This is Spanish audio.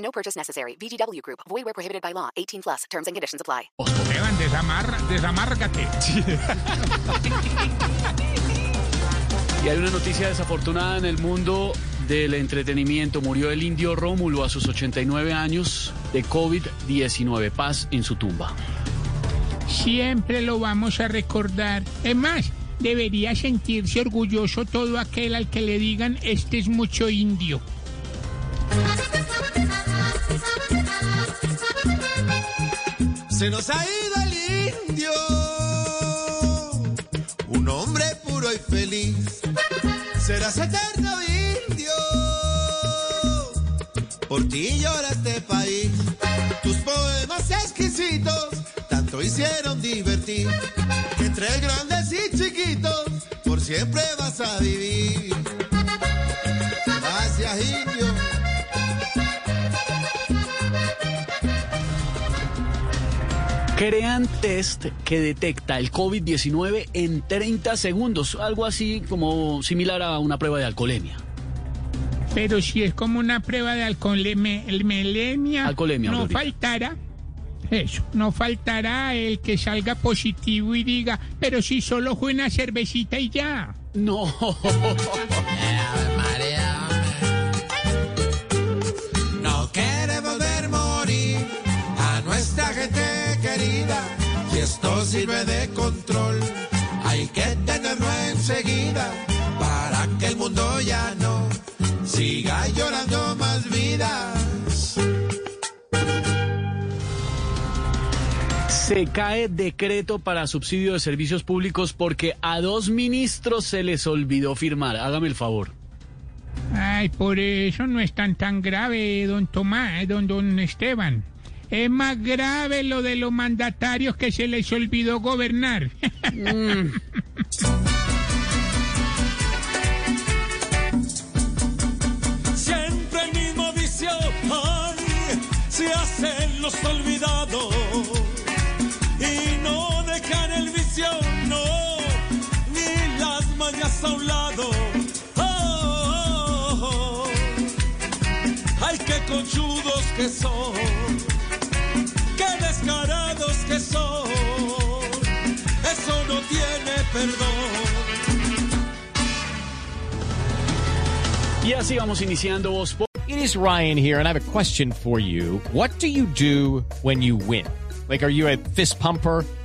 No purchase necessary. VGW Group. Void where prohibited by law. 18 plus. Terms and conditions apply. Esteban, desamar, desamárgate. Y hay una noticia desafortunada en el mundo del entretenimiento. Murió el indio Rómulo a sus 89 años de COVID-19. Paz en su tumba. Siempre lo vamos a recordar. Es más, debería sentirse orgulloso todo aquel al que le digan este es mucho indio. Se nos ha ido el indio, un hombre puro y feliz. Serás eterno indio, por ti llora este país. Tus poemas exquisitos tanto hicieron divertir, entre grandes y chiquitos por siempre vas a vivir. Gracias indio. Crean test que detecta el COVID-19 en 30 segundos. Algo así como similar a una prueba de alcoholemia. Pero si es como una prueba de alcoholemia, Alcoholemia, no faltará. Eso, no faltará el que salga positivo y diga, pero si solo fue una cervecita y ya. No querida. Y esto sirve de control. Hay que tenerlo enseguida para que el mundo ya no siga llorando más vidas. Se cae decreto para subsidio de servicios públicos porque a dos ministros se les olvidó firmar. Hágame el favor. Ay, por eso no es tan tan grave, don Tomás, don, don Esteban. Es más grave lo de los mandatarios que se les olvidó gobernar. Siempre el mismo vicio, ay, se hacen los olvidados y no dejan el vicio, no, ni las mañas a un lado. Oh, oh, oh. Ay, qué conchudos que son, Y así vamos iniciando Voz. It is Ryan here, and I have a question for you. What do you do when you win? Like, are you a fist pumper?